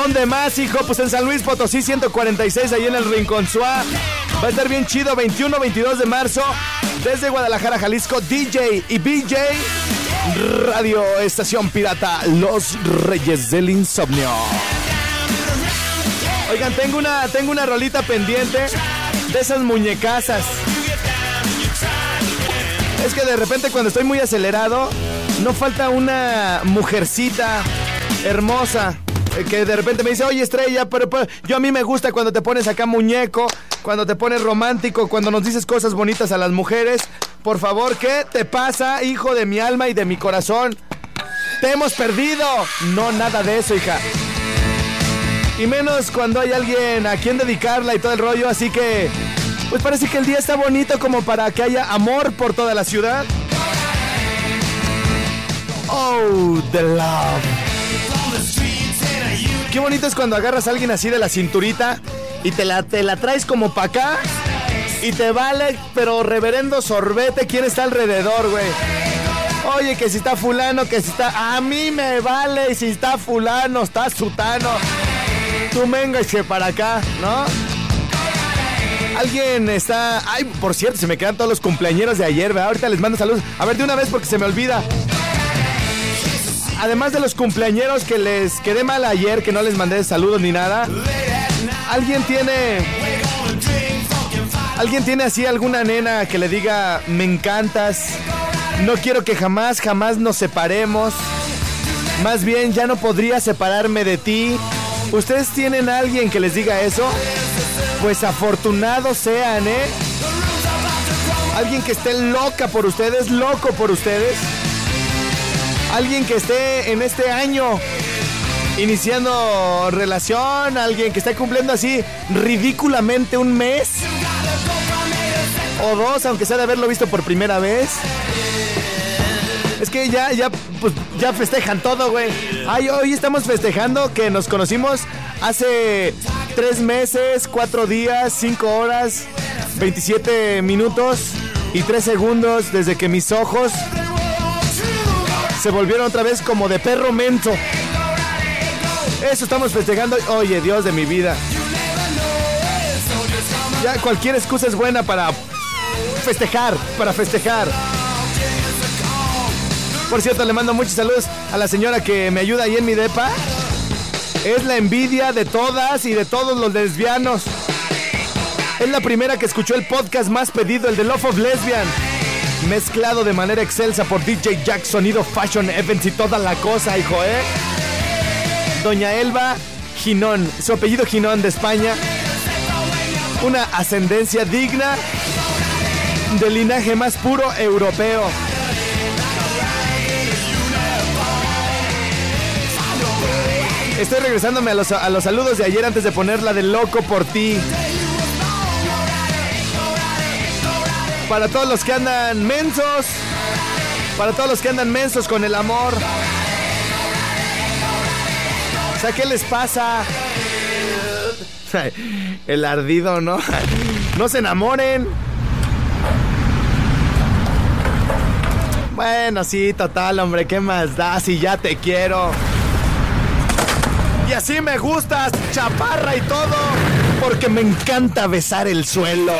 ¿Dónde más, hijo? Pues en San Luis Potosí 146, ahí en el Rincón Suá. Va a estar bien chido, 21-22 de marzo. Desde Guadalajara, Jalisco, DJ y BJ. Radio Estación Pirata, Los Reyes del Insomnio. Oigan, tengo una, tengo una rolita pendiente de esas muñecasas. Es que de repente cuando estoy muy acelerado, no falta una mujercita hermosa que de repente me dice, oye estrella, pero, pero, yo a mí me gusta cuando te pones acá muñeco, cuando te pones romántico, cuando nos dices cosas bonitas a las mujeres. Por favor, ¿qué te pasa, hijo de mi alma y de mi corazón? Te hemos perdido. No, nada de eso, hija. Y menos cuando hay alguien a quien dedicarla y todo el rollo, así que... Pues parece que el día está bonito como para que haya amor por toda la ciudad. Oh, the love. Qué bonito es cuando agarras a alguien así de la cinturita y te la, te la traes como para acá y te vale, pero reverendo sorbete, ¿quién está alrededor, güey? Oye, que si está fulano, que si está... A mí me vale si está fulano, está sutano. Tú que para acá, ¿no? Alguien está... Ay, por cierto, se me quedan todos los cumpleañeros de ayer, ¿verdad? Ahorita les mando saludos. A ver, de una vez porque se me olvida. Además de los cumpleañeros que les quedé mal ayer, que no les mandé saludos ni nada. ¿Alguien tiene... ¿Alguien tiene así alguna nena que le diga, me encantas? No quiero que jamás, jamás nos separemos. Más bien, ya no podría separarme de ti. ¿Ustedes tienen alguien que les diga eso? Pues afortunados sean, ¿eh? Alguien que esté loca por ustedes, loco por ustedes. Alguien que esté en este año iniciando relación, alguien que esté cumpliendo así ridículamente un mes o dos, aunque sea de haberlo visto por primera vez. Es que ya, ya, pues, ya festejan todo, güey. Ay, hoy estamos festejando que nos conocimos hace tres meses, cuatro días, cinco horas, 27 minutos y tres segundos desde que mis ojos se volvieron otra vez como de perro mento. Eso estamos festejando. Oye, Dios de mi vida. Ya cualquier excusa es buena para festejar, para festejar. Por cierto, le mando muchos saludos a la señora que me ayuda ahí en mi depa. Es la envidia de todas y de todos los lesbianos. Es la primera que escuchó el podcast más pedido, el de Love of Lesbian. Mezclado de manera excelsa por DJ Jack, sonido Fashion Events y toda la cosa, hijo, ¿eh? Doña Elba Ginón, su apellido Ginón de España. Una ascendencia digna del linaje más puro europeo. Estoy regresándome a los, a los saludos de ayer antes de ponerla de loco por ti. Para todos los que andan mensos. Para todos los que andan mensos con el amor. O sea, ¿qué les pasa? El ardido, ¿no? No se enamoren. Bueno, sí, total, hombre, ¿qué más da si ya te quiero? Y así me gustas, chaparra y todo, porque me encanta besar el suelo.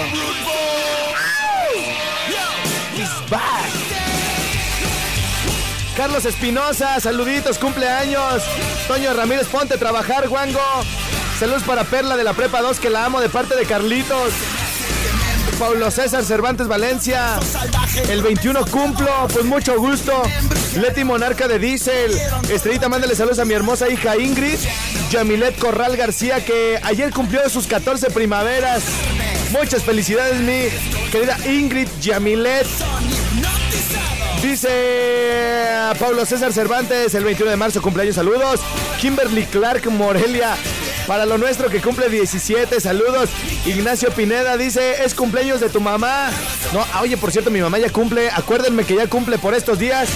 Carlos Espinosa, saluditos, cumpleaños. Toño Ramírez, ponte a trabajar, guango. Saludos para Perla de la Prepa 2, que la amo de parte de Carlitos. Paulo César Cervantes Valencia. El 21 cumplo, pues mucho gusto. Leti Monarca de Diesel. Estrellita, mándale saludos a mi hermosa hija Ingrid. Yamilet Corral García, que ayer cumplió sus 14 primaveras. Muchas felicidades, mi querida Ingrid Yamilet. Dice Pablo César Cervantes, el 21 de marzo, cumpleaños, saludos. Kimberly Clark Morelia, para lo nuestro que cumple 17, saludos. Ignacio Pineda dice, es cumpleaños de tu mamá. No, ah, oye, por cierto, mi mamá ya cumple. Acuérdenme que ya cumple por estos días.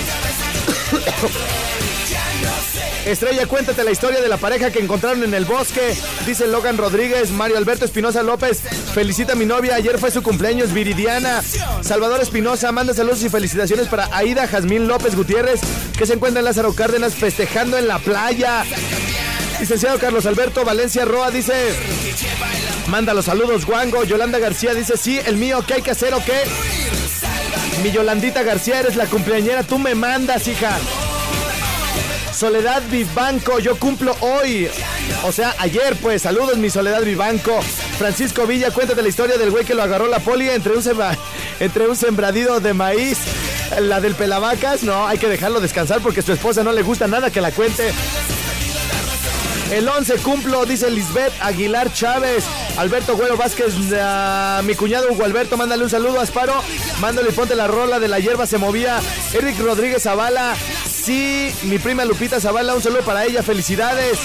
Estrella, cuéntate la historia de la pareja que encontraron en el bosque. Dice Logan Rodríguez, Mario Alberto Espinosa López. Felicita a mi novia, ayer fue su cumpleaños, Viridiana. Salvador Espinosa, manda saludos y felicitaciones para Aida Jazmín López Gutiérrez, que se encuentra en Lázaro Cárdenas festejando en la playa. Licenciado Carlos Alberto Valencia Roa dice, manda los saludos, Guango. Yolanda García dice, sí, el mío, ¿qué hay que hacer o qué? Mi Yolandita García, eres la cumpleañera, tú me mandas, hija. Soledad Vivanco, yo cumplo hoy. O sea, ayer, pues, saludos, mi Soledad Vivanco. Francisco Villa, cuéntate la historia del güey que lo agarró la poli entre un, entre un de maíz. La del pelavacas, no, hay que dejarlo descansar porque su esposa no le gusta nada que la cuente. El 11 cumplo, dice Lisbeth Aguilar Chávez. Alberto Güero Vázquez, mi cuñado Hugo Alberto, mándale un saludo a Asparo. Mándale y ponte la rola de la hierba se movía. Eric Rodríguez Zavala. Sí, mi prima Lupita Zavala, un saludo para ella. Felicidades.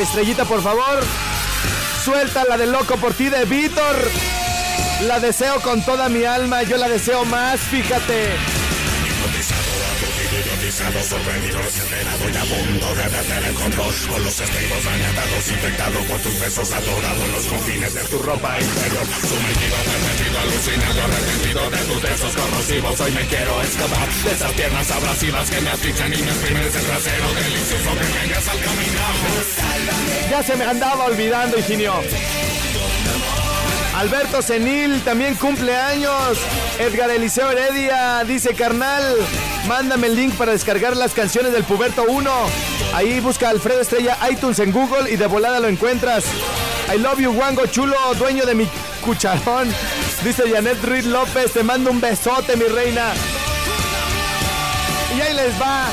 Estrellita, por favor. Suelta la de loco por ti de Víctor. La deseo con toda mi alma, yo la deseo más, fíjate. Hipnotizado, sorprendido, desesperado y a punto de perder el control. Con los estribos dañados, infectado por tus besos Adorado los confines de tu ropa interior. Sumergido, permitido, alucinado, arrepentido de tus besos corrosivos. Hoy me quiero escapar de esas piernas abrasivas Que me asfixian y me exprimen ese trasero delicioso que vengas al caminar. Ya se me andaba olvidando, Higinio. Alberto Senil también cumple años. Edgar Eliseo Heredia dice, carnal, mándame el link para descargar las canciones del Puberto 1. Ahí busca Alfredo Estrella iTunes en Google y de volada lo encuentras. I love you, Wango Chulo, dueño de mi cucharón. Dice Janet Ruiz López, te mando un besote, mi reina. Y ahí les va.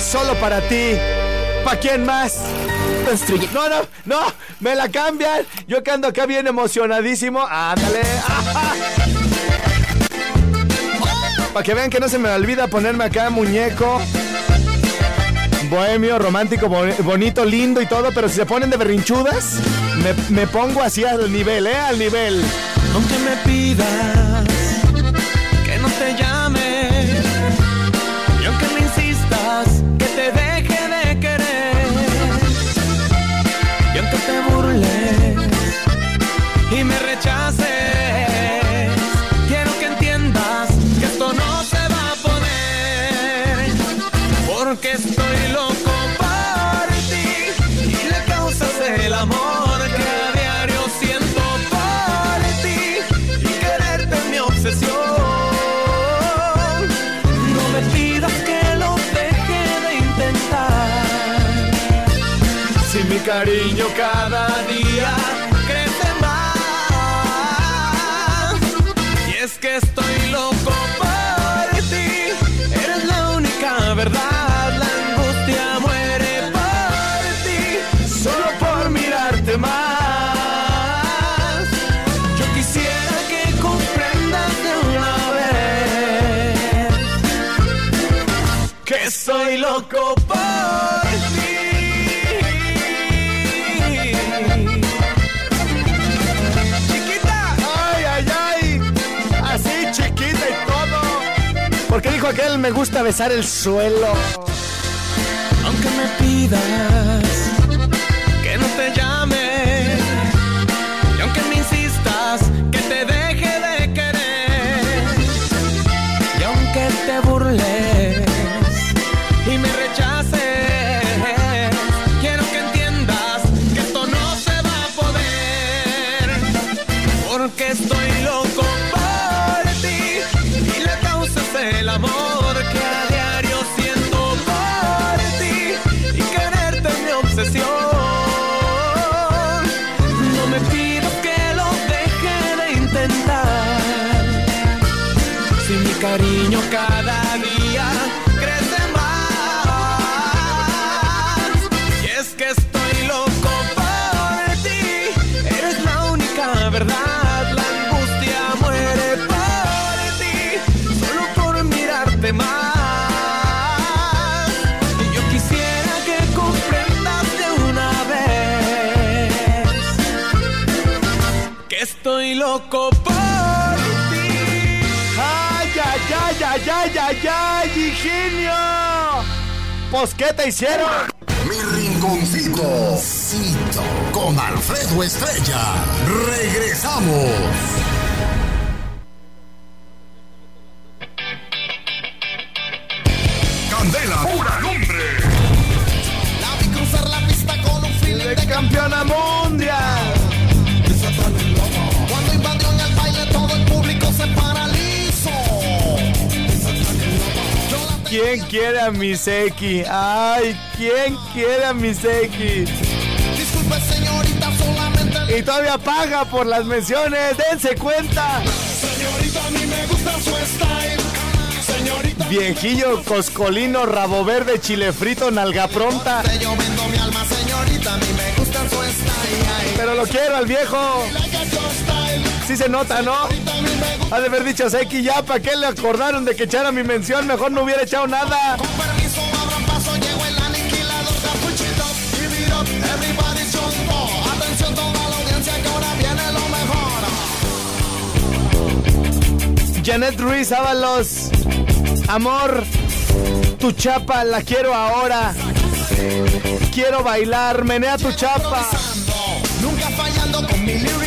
Solo para ti. ¿Para quién más? No, no, no, me la cambian. Yo que ando acá bien emocionadísimo. Ándale. Para que vean que no se me olvida ponerme acá muñeco. Bohemio, romántico, bonito, lindo y todo, pero si se ponen de berrinchudas, me, me pongo así al nivel, ¿eh? Al nivel. Aunque me pidas cariño cada día crece más. Y es que estoy loco por ti. Eres la única verdad. La angustia muere por ti. Solo por mirarte más. Yo quisiera que comprendas de una vez que soy loco aquel me gusta besar el suelo. aunque me pidas ay, ay. Pues, ¿qué te hicieron? Mi rinconcito Cito, con Alfredo Estrella. Regresamos. ¿Quién quiere a mi Seki? Ay, ¿quién quiere a mi Seki? Disculpe señorita, solamente Y todavía paga por las menciones, dense cuenta. Señorita, a mí me gusta su style. Señorita, Viejillo, coscolino, rabo verde, chile frito, nalga pronta. yo vendo mi alma, señorita, a mí me gusta su style. Pero lo quiero al viejo. Sí se nota, ¿no? A mí me gusta. Ha de haber dicho Seki ya, ¿para qué le acordaron de que echara mi mención? Mejor no hubiera echado nada. Con permiso, abran paso, llegó el aniquilador. Push it up, give it up, everybody jump up. Atención toda la audiencia que ahora viene lo mejor. Janet Ruiz Ábalos. Amor, tu chapa la quiero ahora. Quiero bailar, menea tu chapa. Nunca fallando con mis lyrics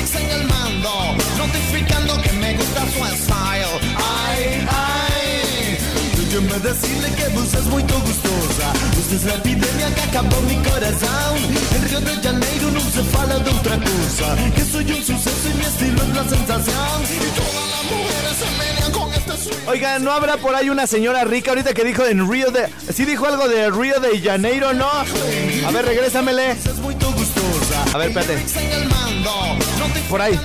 Déjeme decirle que vos es muy gustosa. Usted es la epidemia que acabó mi corazón. En Río de Janeiro no se fala de otra cosa. Que soy un suceso y mi estilo es la sensación. Y todas las mujeres se menean con swing. Oigan, ¿no habrá por ahí una señora rica ahorita que dijo en Río de... Sí dijo algo de Río de Janeiro, ¿no? A ver, regrésamele. A ver, espérate. Por ahí.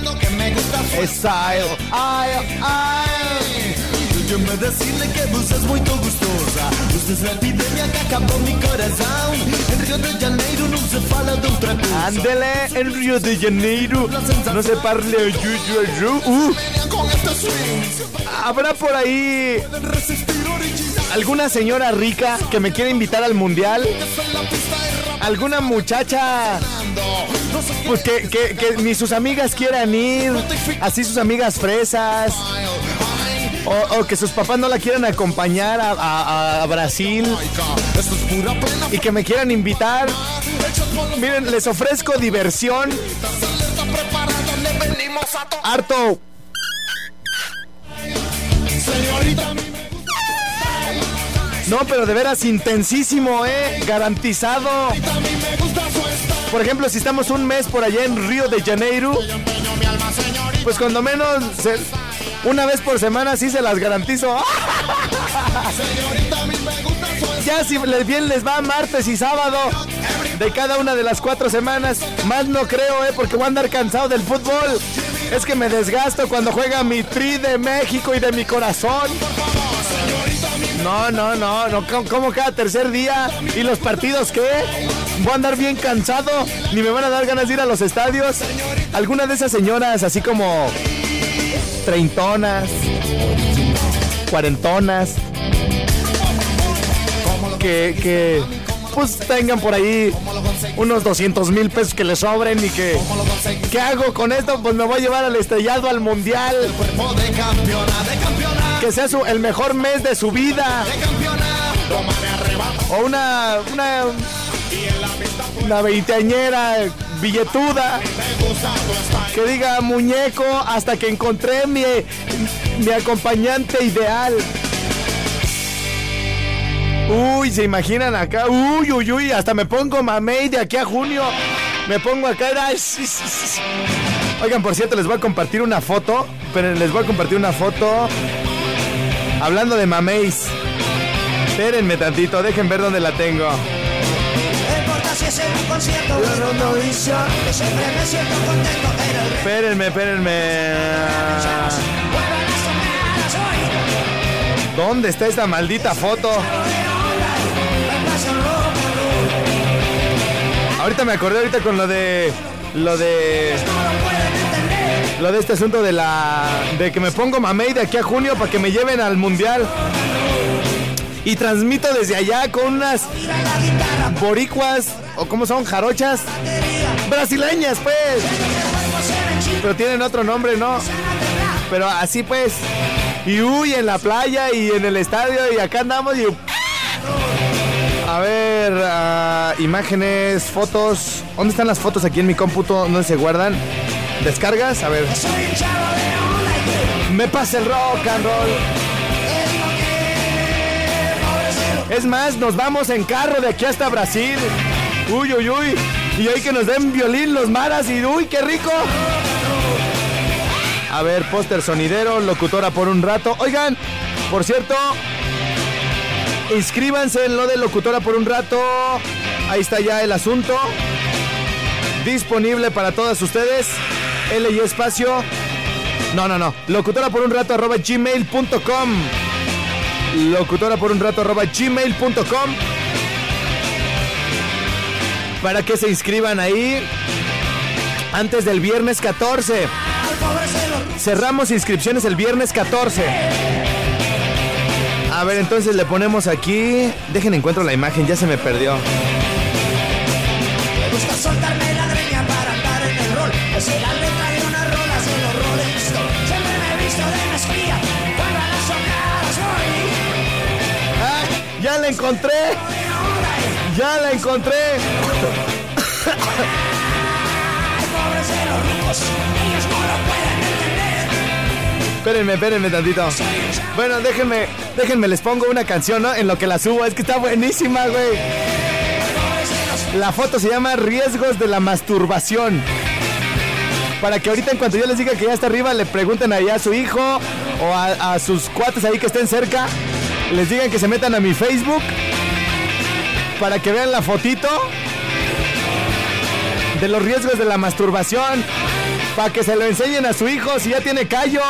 Style. Ay, ay. Que epidemia que corazón. En Río de Janeiro no se fala de otra cosa. Ándele en Río de Janeiro. No se yuyu, Uh, este. ¿Habrá por ahí alguna señora rica que me quiera invitar al mundial? De. ¿Alguna muchacha pues que, que, que ni sus amigas quieran ir? Así sus amigas fresas. O, que sus papás no la quieran acompañar a, Brasil y que me quieran invitar. Miren, les ofrezco diversión. Harto. No, pero de veras intensísimo, ¿eh? Garantizado. Por ejemplo, si estamos un mes por allá en Río de Janeiro, pues cuando menos se- una vez por semana sí se las garantizo. Ya si bien les va martes y sábado de cada una de las cuatro semanas. Más no creo, ¿eh? Porque voy a andar cansado del fútbol. Es que me desgasto cuando juega mi tri de México y de mi corazón. No, no, no, no, como cada tercer día. ¿Y los partidos qué? Voy a andar bien cansado, ni me van a dar ganas de ir a los estadios. Alguna de esas señoras, así como treintonas, cuarentonas, que, que pues tengan por ahí unos 200 mil pesos que les sobren y que... ¿Qué hago con esto? Pues me voy a llevar al estrellado, al mundial, que sea el mejor mes de su vida. O una, una, una veinteañera billetuda que diga muñeco hasta que encontré mi, mi acompañante ideal. Uy, ¿se imaginan acá? Uy, uy, uy, hasta me pongo mamey de aquí a junio. Me pongo acá. Oigan, por cierto, les voy a compartir una foto. Pero les voy a compartir una foto. Hablando de mameis. Espérenme tantito, dejen ver dónde la tengo. Es en un concierto o en una audición, que siempre me siento contento en el Espérenme, espérenme. ¿Dónde está esta maldita foto? Ahorita me acordé ahorita con lo de lo de lo de este asunto de la de que me pongo mamey de aquí a junio para que me lleven al mundial. Y transmito desde allá con unas boricuas o como son jarochas brasileñas, pues. Pero tienen otro nombre, ¿no? Pero así pues. Y uy, en la playa y en el estadio y acá andamos y... A ver, ah, imágenes, fotos. ¿Dónde están las fotos aquí en mi cómputo? ¿Dónde se guardan? ¿Descargas? A ver. Me pasa el rock and roll. Es más, nos vamos en carro de aquí hasta Brasil. Uy, uy, uy. Y ahí que nos den violín los maras y uy, qué rico. A ver, póster sonidero, locutora por un rato. Oigan, por cierto, inscríbanse en lo de locutora por un rato. Ahí está ya el asunto. Disponible para todas ustedes. L y espacio. No, no, no. Locutora por un rato arroba gmail.com. Locutora por un rato arroba gmail.com. Para que se inscriban ahí antes del viernes 14. Cerramos inscripciones el viernes 14. A ver, entonces le ponemos aquí. Dejen encuentro la imagen, ya se me perdió. Encontré! ¡Ya la encontré! Espérenme, espérenme tantito. Bueno, déjenme, déjenme, les pongo una canción, ¿no? En lo que la subo. Es que está buenísima, güey. La foto se llama Riesgos de la masturbación. Para que ahorita en cuanto yo les diga que ya está arriba, le pregunten allá a su hijo o a, a sus cuates ahí que estén cerca. Les digan que se metan a mi Facebook. Para que vean la fotito. De los riesgos de la masturbación. Para que se lo enseñen a su hijo si ya tiene callo.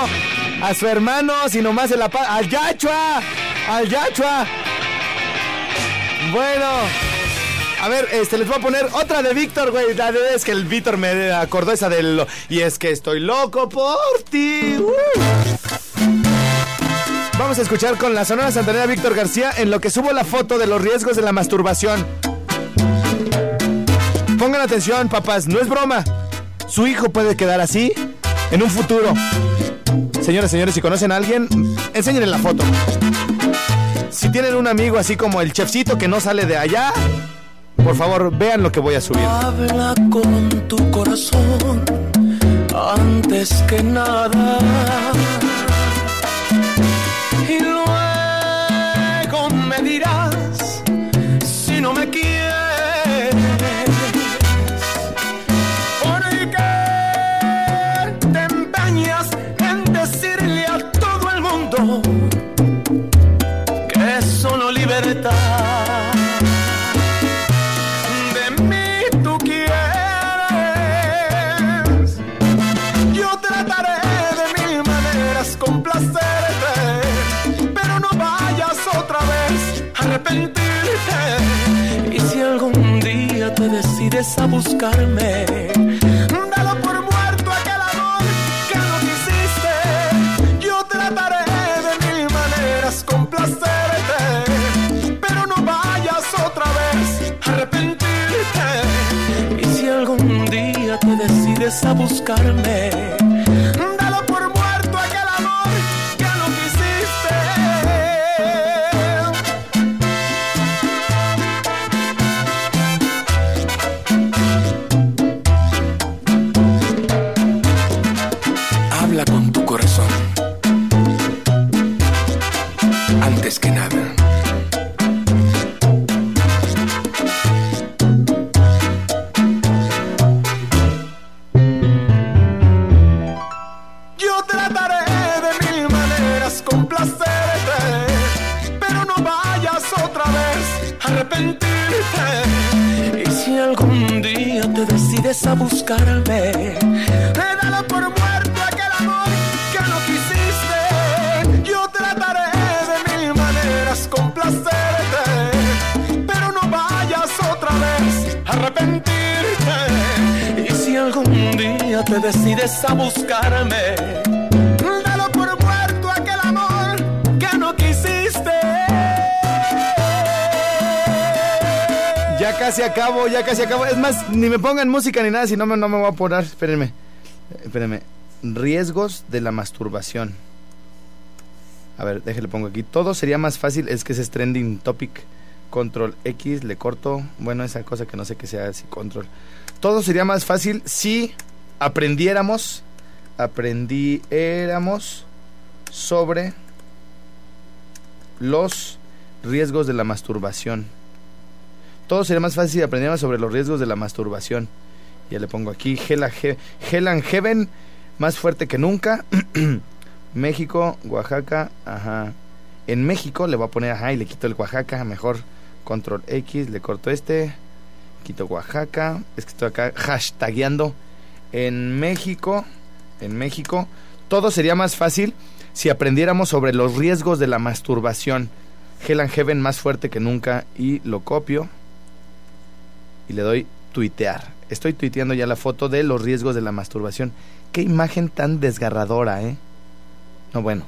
A su hermano, si nomás se la pa- ¡Al Yachua! ¡Al Yachua! Bueno. A ver, este, les voy a poner otra de Víctor, güey. La de es que el Víctor me acordó esa del... Y es que estoy loco por ti. Uh. Vamos a escuchar con la Sonora Santanera Víctor García en lo que subo la foto de los riesgos de la masturbación. Pongan atención, papás, no es broma. Su hijo puede quedar así en un futuro. Señoras, señores, si conocen a alguien, enséñenle la foto. Si tienen un amigo así como el chefcito que no sale de allá, por favor, vean lo que voy a subir. Habla con tu corazón antes que nada. Decides a buscarme, dalo por muerto aquel amor que no quisiste. Yo trataré de mil maneras complacerte, pero no vayas otra vez a arrepentirte. Y si algún día te decides a buscarme, arrepentirte. Y si algún día te decides a buscarme, dalo por muerto aquel amor que no quisiste. Ya casi acabo, ya casi acabo. Es más, ni me pongan música ni nada, si no me, no me voy a apurar. Espérenme. Espérenme. Riesgos de la masturbación. A ver, déjale pongo aquí. Todo sería más fácil, es que ese es trending topic. Control X, le corto. Bueno, esa cosa que no sé qué sea así, control. Todo sería más fácil si aprendiéramos, aprendiéramos sobre los riesgos de la masturbación. Todo sería más fácil si aprendiéramos sobre los riesgos de la masturbación. Ya le pongo aquí, Hell and Heaven, más fuerte que nunca. México, Oaxaca, ajá. En México le voy a poner, ajá, y le quito el Oaxaca, mejor control X, le corto este, quito Oaxaca, es que estoy acá hashtagueando. En México, en México, todo sería más fácil si aprendiéramos sobre los riesgos de la masturbación. Hell and Heaven más fuerte que nunca y lo copio y le doy tuitear. Estoy tuiteando ya la foto de los riesgos de la masturbación. Qué imagen tan desgarradora, ¿eh? No, bueno,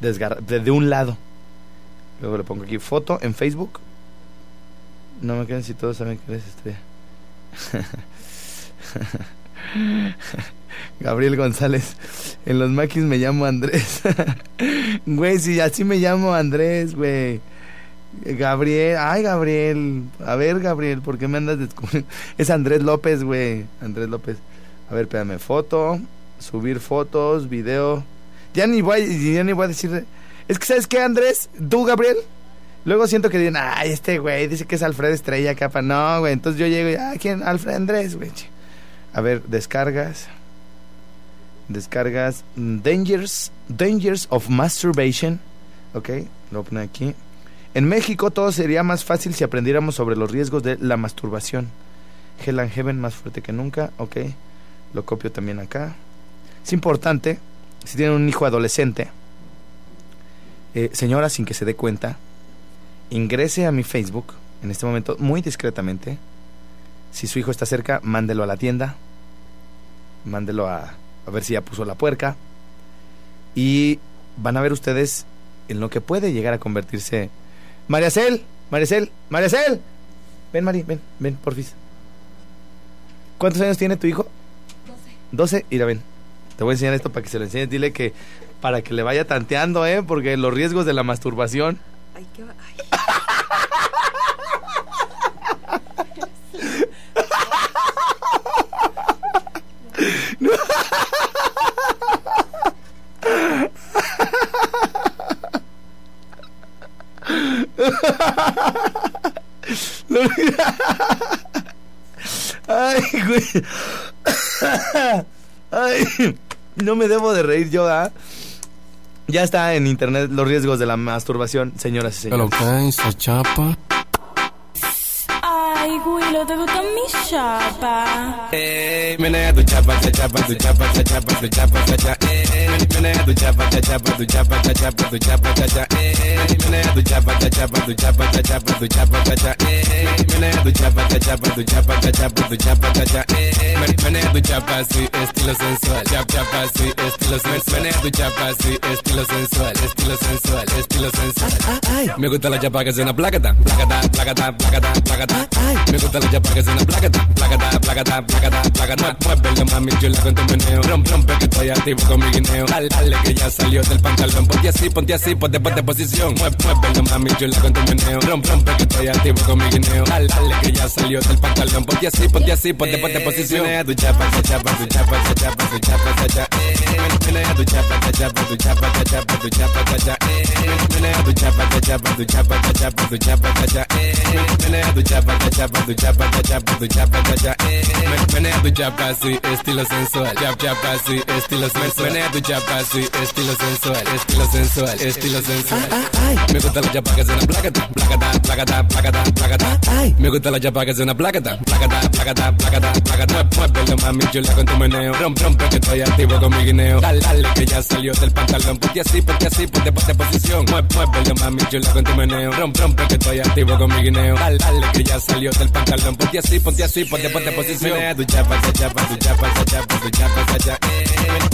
desgarra de, de un lado. Luego le pongo aquí foto en Facebook. No me queden si todos saben que eres estrella. Gabriel González. En los maquis me llamo Andrés. güey, si así me llamo Andrés, güey. Gabriel, ay Gabriel, a ver Gabriel, ¿por qué me andas descubriendo? Es Andrés López, güey, Andrés López. A ver, espérame, foto, subir fotos, video. Ya ni voy, ya ni voy a decir. Es que sabes qué, Andrés, tú Gabriel. Luego siento que dicen, ay, este güey dice que es Alfredo Estrella, capa. No, güey, entonces yo llego y, ah, ¿quién? Alfred Andrés, güey. A ver, descargas. Descargas Dangers, Dangers of Masturbation. Ok, lo poner aquí. En México todo sería más fácil si aprendiéramos sobre los riesgos de la masturbación. Hell and Heaven más fuerte que nunca. Ok, lo copio también acá. Es importante, si tienen un hijo adolescente, eh, señora, sin que se dé cuenta, ingrese a mi Facebook en este momento muy discretamente. Si su hijo está cerca, mándelo a la tienda. Mándelo a, a ver si ya puso la puerca. Y van a ver ustedes en lo que puede llegar a convertirse. Mariacel, Mariacel, Mariacel. Ven, Mari, ven, ven, porfis. ¿Cuántos años tiene tu hijo? 12. 12, mira, ven. Te voy a enseñar esto para que se lo enseñes. Dile que para que le vaya tanteando, ¿eh? Porque los riesgos de la masturbación. Ay, qué ay. Ay, güey. Ay, no me debo de reír yo, ¿ah? Ya está en internet los riesgos de la masturbación, señoras y señores. guys, soy Chapa. Ay, Willow, ¿te gusta mi chapa? Eh, menea tu chapa, cha chapa, tu chapa, cha chapa, tu chapa, cha cha. Eh, menea chapa, cha chapa, chapa, cha chapa, chapa, cha cha. Eh, chapa, cha chapa, chapa, cha chapa, chapa, cha cha. Eh, chapa, cha chapa, chapa, cha chapa, chapa, cha cha. Eh, chapa, estilo sensual. Chap chapa, estilo sensual. Chapa, estilo sensual, estilo sensual, estilo sensual. Me gusta la chapa que suena placata, placata, placata, placata, placata. Me gusta la chapa que suena placata, placata, placata, placata, placata. Muévelo mami con tu meneo. Rompe, rompe que estoy activo con mi guineo. Dale, dale que ya salió del pantalón. Ponte así, ponte así, ponte, ponte posición. Mueve, muévelo mami chula con tu meneo. Rompe, rompe que estoy activo con mi guineo. Dale, dale que ya salió del pantalón. Ponte así, ponte así, ponte, ponte posición. Menea tu chapa, cha chapa, tu chapa, cha chapa, tu chapa, cha cha. Menea tu chapa, cha chapa, tu chapa, cha chapa, tu chapa, cha cha. Menea tu chapa, cha chapa, tu chapa, cha chapa, tu chapa, cha cha. Menea tu chapa, cha chapa, tu chapa, cha chapa, tu chapa, cha cha. Menea tu chapa, sí, estilo sensual. Chap, chapa, sí, estilo sensual. Menea tu chapa, sí, estilo sensual, estilo sensual, estilo sensual. Me gusta la chapa que suena placata, placata, placata, placata, placata. Me gusta la chapa que suena placata, placata, placata, placata, placata. Muévelo mami chula con tu meneo. Rompe, rompe que estoy activo con mi guineo. Dale, dale que ya salió del pantalón. Ponte así, ponte así, ponte, ponte posición. Mueve, muévelo mami chula con tu meneo. Rompe, rompe que estoy activo con mi guineo. Dale, dale que ya salió del pantalón. Ponte así, ponte así, ponte, ponte posición. Menea tu chapa, cha chapa, tu chapa, cha chapa, tu chapa, cha cha.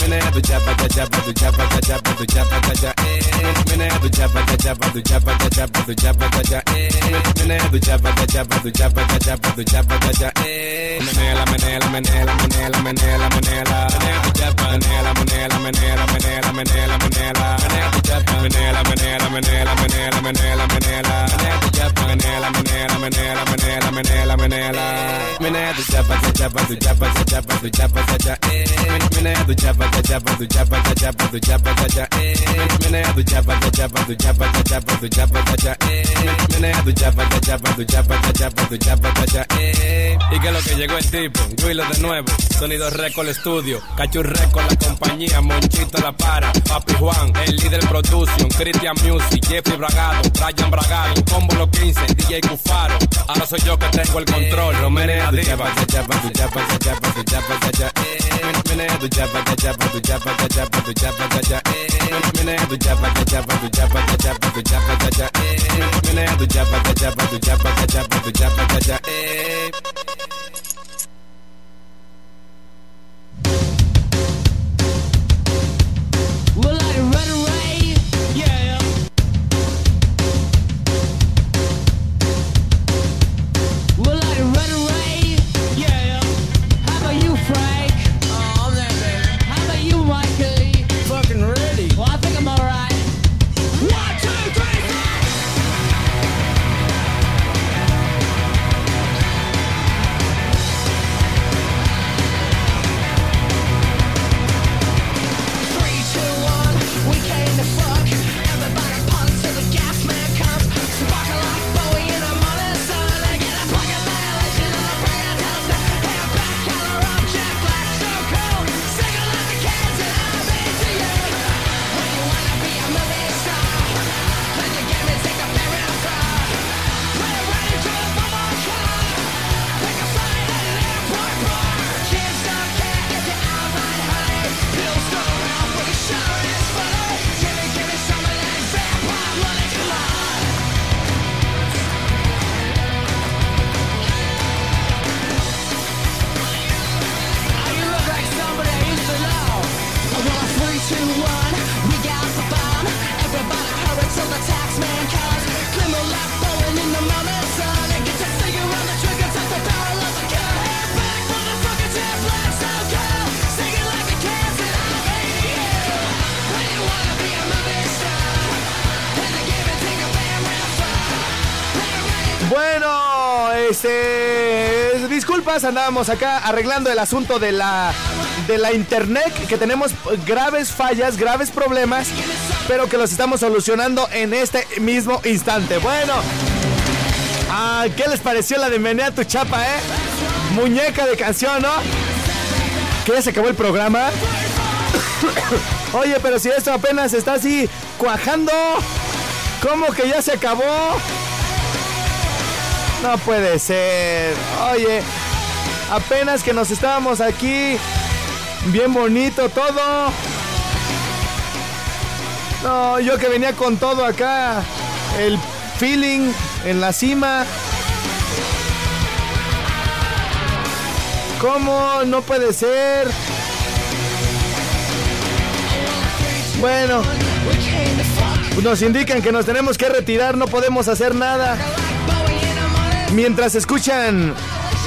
Menea tu chapa, cha chapa, tu chapa, cha chapa, tu chapa, cha cha. Menea tu chapa, cha chapa, tu chapa, cha chapa, tu chapa, cha cha. Menea tu chapa, cha chapa, tu chapa, cha chapa, tu chapa, cha cha. Menela, menela, menela, menela, menela, menela. Menea tu chapa, menela, menela, menela, menela, menela, menela. Menea tu chapa, menela, menela, menela, menela, menela, menela. Menea tu chapa, menela, menela, menela, menela, menela, menela. Tu chapa, cha chapa, tu chapa, cha chapa, tu chapa, cha cha, eh. Menea tu chapa, cha chapa, tu chapa, cha chapa, tu chapa, cha cha, eh. Menea tu chapa, cha chapa, tu chapa, cha chapa, tu chapa, cha cha, eh. Menea tu chapa, cha chapa, tu chapa, cha chapa, tu chapa, cha cha, eh. Y que lo que llegó el tipo, Willow de nuevo, Sonido Record Studio, Cachu Record la compañía, Monchito la para, Papi Juan, el líder production, Christian Music, Jeffrey Bragado, Ryan Bragado, Combo Los 15, DJ Cufaro, ahora soy yo que tengo el control, eh. Menea tu tu eh. Eh. Bueno, este. Disculpas, andábamos acá arreglando el asunto de la. De la internet, que tenemos graves fallas, graves problemas, pero que los estamos solucionando en este mismo instante. Bueno, ah, ¿qué les pareció la de Menea tu chapa, eh? Muñeca de canción, ¿no? ¿Que ya se acabó el programa? Oye, pero si esto apenas está así cuajando, ¿cómo que ya se acabó? No puede ser. Oye, apenas que nos estábamos aquí. Bien bonito todo. No, yo que venía con todo acá. El feeling en la cima. ¿Cómo? No puede ser. Bueno, nos indican que nos tenemos que retirar, no podemos hacer nada. Mientras escuchan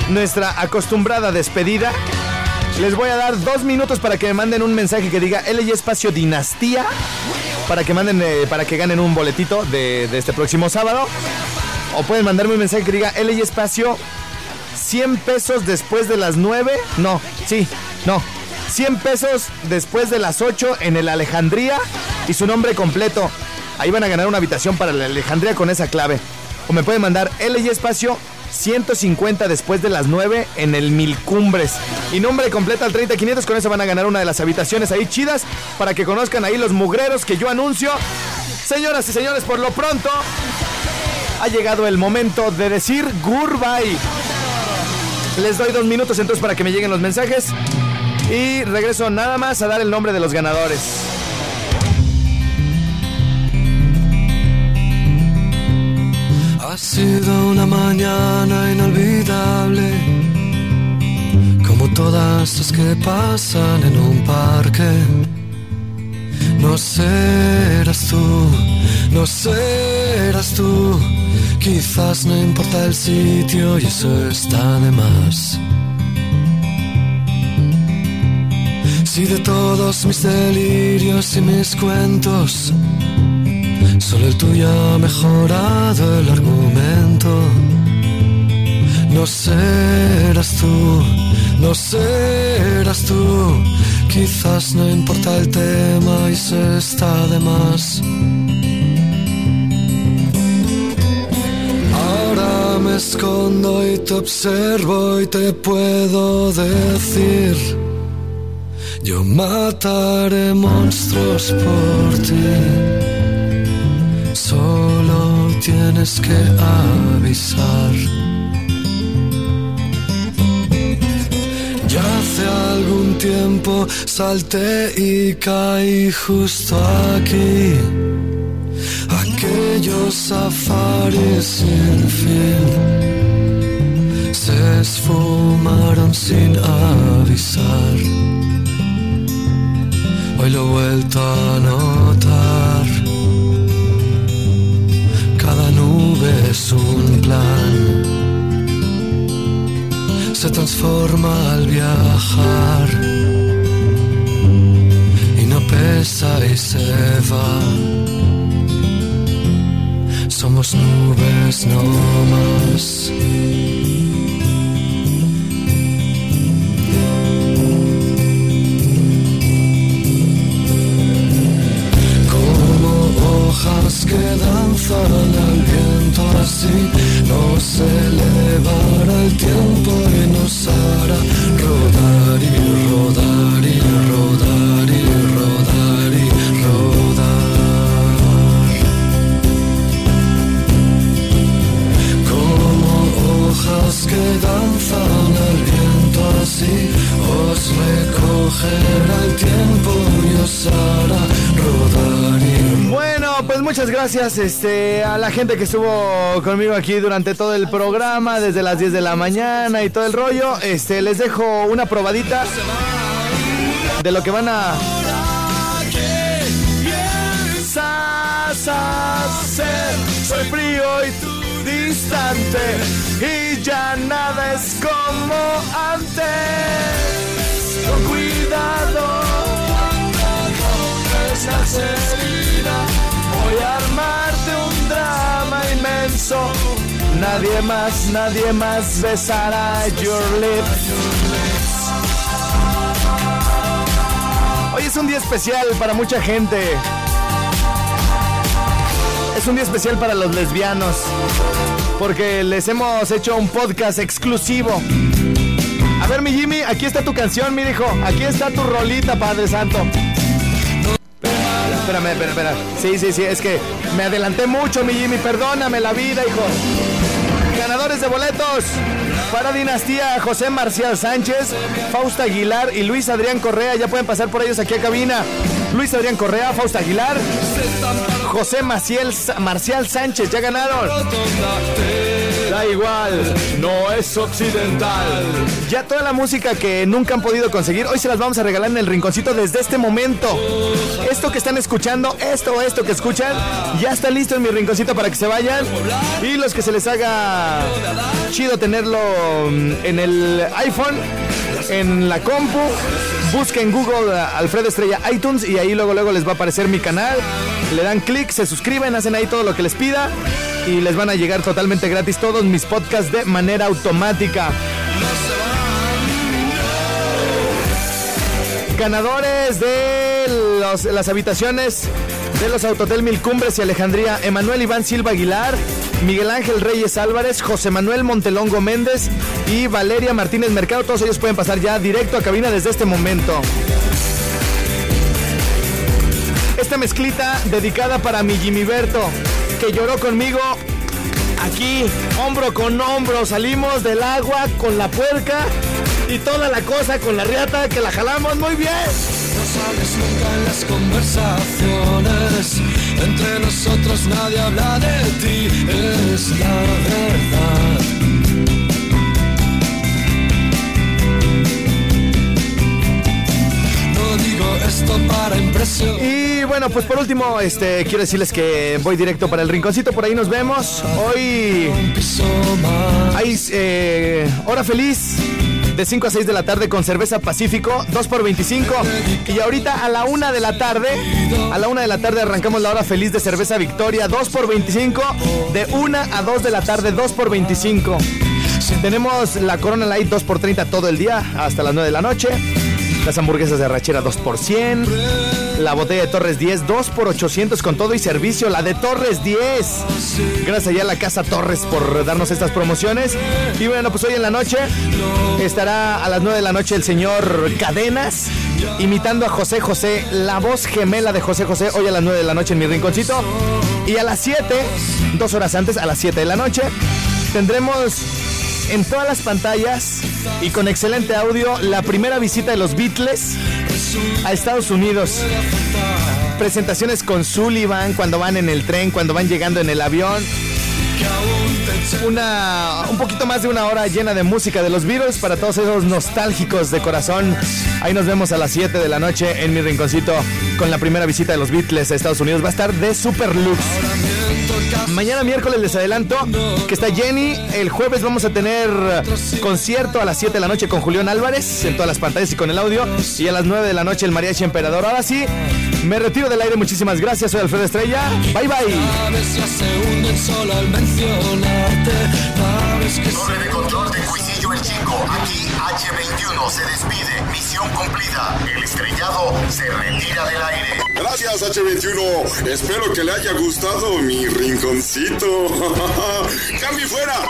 nuestra acostumbrada despedida, les voy a dar dos minutos para que me manden un mensaje que diga L y espacio dinastía para que manden eh, para que ganen un boletito de, de este próximo sábado. O pueden mandarme un mensaje que diga L y espacio 100 pesos después de las 9. No, sí, no. 100 pesos después de las 8 en el Alejandría y su nombre completo. Ahí van a ganar una habitación para la Alejandría con esa clave. O me pueden mandar L y espacio 150 después de las 9 en el Mil Cumbres. Y nombre completo al 30500. Con eso van a ganar una de las habitaciones ahí chidas para que conozcan ahí los mugreros que yo anuncio. Señoras y señores, por lo pronto ha llegado el momento de decir goodbye. Les doy dos minutos entonces para que me lleguen los mensajes. Y regreso nada más a dar el nombre de los ganadores. Ha sido una mañana inolvidable, como todas las que pasan en un parque. No serás tú, no serás tú, quizás no importa el sitio y eso está de más. Si de todos mis delirios y mis cuentos, Solo el tuyo ha mejorado el argumento. No serás tú, no serás tú. Quizás no importa el tema y se está de más. Ahora me escondo y te observo y te puedo decir. Yo mataré monstruos por ti. Tienes que avisar. Ya hace algún tiempo salté y caí justo aquí. Aquellos safaris sin fin se esfumaron sin avisar. Hoy lo he vuelto a notar. Es un plan. Se transforma al viajar. Y no pesa y se va. Somos nubes no más. Que danzan al viento así nos elevará el tiempo y nos hará rodar y rodar y rodar y rodar y rodar. Como hojas que danzan al viento así os recogerá el tiempo y os hará rodar muchas gracias este, a la gente que estuvo conmigo aquí durante todo el programa, desde las 10 de la mañana y todo el rollo. Este, les dejo una probadita de lo que van a hacer. Soy frío y tú distante y ya nada es como antes. Con cuidado, esa a armarte un drama inmenso. Nadie más, nadie más besará your lips. Hoy es un día especial para mucha gente. Es un día especial para los lesbianos. Porque les hemos hecho un podcast exclusivo. A ver, mi Jimmy, aquí está tu canción, mi hijo. Aquí está tu rolita, Padre Santo. Espérame, espérame, espérame. Sí, sí, sí, es que me adelanté mucho, mi Jimmy. Perdóname la vida, hijo. Ganadores de boletos para Dinastía José Marcial Sánchez, Fausta Aguilar y Luis Adrián Correa. Ya pueden pasar por ellos aquí a cabina. Luis Adrián Correa, Fausta Aguilar, José Marcial Sánchez. Ya ganaron. Da igual, no es occidental. Ya toda la música que nunca han podido conseguir, hoy se las vamos a regalar en el rinconcito desde este momento. Esto que están escuchando, esto, esto que escuchan, ya está listo en mi rinconcito para que se vayan. Y los que se les haga chido tenerlo mm, en el iPhone, en la compu, busquen Google uh, Alfredo Estrella iTunes y ahí luego luego les va a aparecer mi canal. Le dan clic, se suscriben, hacen ahí todo lo que les pida y les van a llegar totalmente gratis todos mis podcasts de manera automática. Ganadores de las habitaciones de los Autotel Mil Cumbres y Alejandría, Emanuel Iván Silva Aguilar, Miguel Ángel Reyes Álvarez, José Manuel Montelongo Méndez y Valeria Martínez Mercado. Todos ellos pueden pasar ya directo a cabina desde este momento. Esta mezclita dedicada para mi Jimmy Berto, que lloró conmigo aquí, hombro con hombro. Salimos del agua con la puerca y toda la cosa con la riata que la jalamos muy bien. Sales nunca en las conversaciones. Entre nosotros nadie habla de ti. Es la verdad. No digo esto para impresionar. Y bueno, pues por último, este quiero decirles que voy directo para el rinconcito, por ahí nos vemos. Hoy hay eh, hora feliz de 5 a 6 de la tarde con cerveza Pacífico, 2 por 25. Y ahorita a la 1 de la tarde, a la 1 de la tarde arrancamos la hora feliz de cerveza Victoria, 2 por 25. De 1 a 2 de la tarde, 2 por 25. Tenemos la Corona Light 2x30 todo el día hasta las 9 de la noche. Las hamburguesas de rachera 2 por 100. La botella de Torres 10 2 por 800 con todo y servicio. La de Torres 10. Gracias allá a la Casa Torres por darnos estas promociones. Y bueno, pues hoy en la noche estará a las 9 de la noche el señor Cadenas imitando a José José, la voz gemela de José José, hoy a las 9 de la noche en mi rinconcito. Y a las 7, dos horas antes, a las 7 de la noche, tendremos en todas las pantallas y con excelente audio la primera visita de los Beatles a Estados Unidos. Presentaciones con Sullivan cuando van en el tren, cuando van llegando en el avión. Una, un poquito más de una hora llena de música de los Beatles para todos esos nostálgicos de corazón. Ahí nos vemos a las 7 de la noche en mi rinconcito con la primera visita de los Beatles a Estados Unidos. Va a estar de super lux. Mañana miércoles les adelanto que está Jenny. El jueves vamos a tener concierto a las 7 de la noche con Julián Álvarez en todas las pantallas y con el audio. Y a las 9 de la noche el Mariachi Emperador. Ahora sí, me retiro del aire. Muchísimas gracias. Soy Alfredo Estrella. Bye bye. Chico. Aquí H21 se despide. Misión cumplida. El estrellado se retira del aire. Gracias H21. Espero que le haya gustado mi rinconcito. ¡Cambio fuera!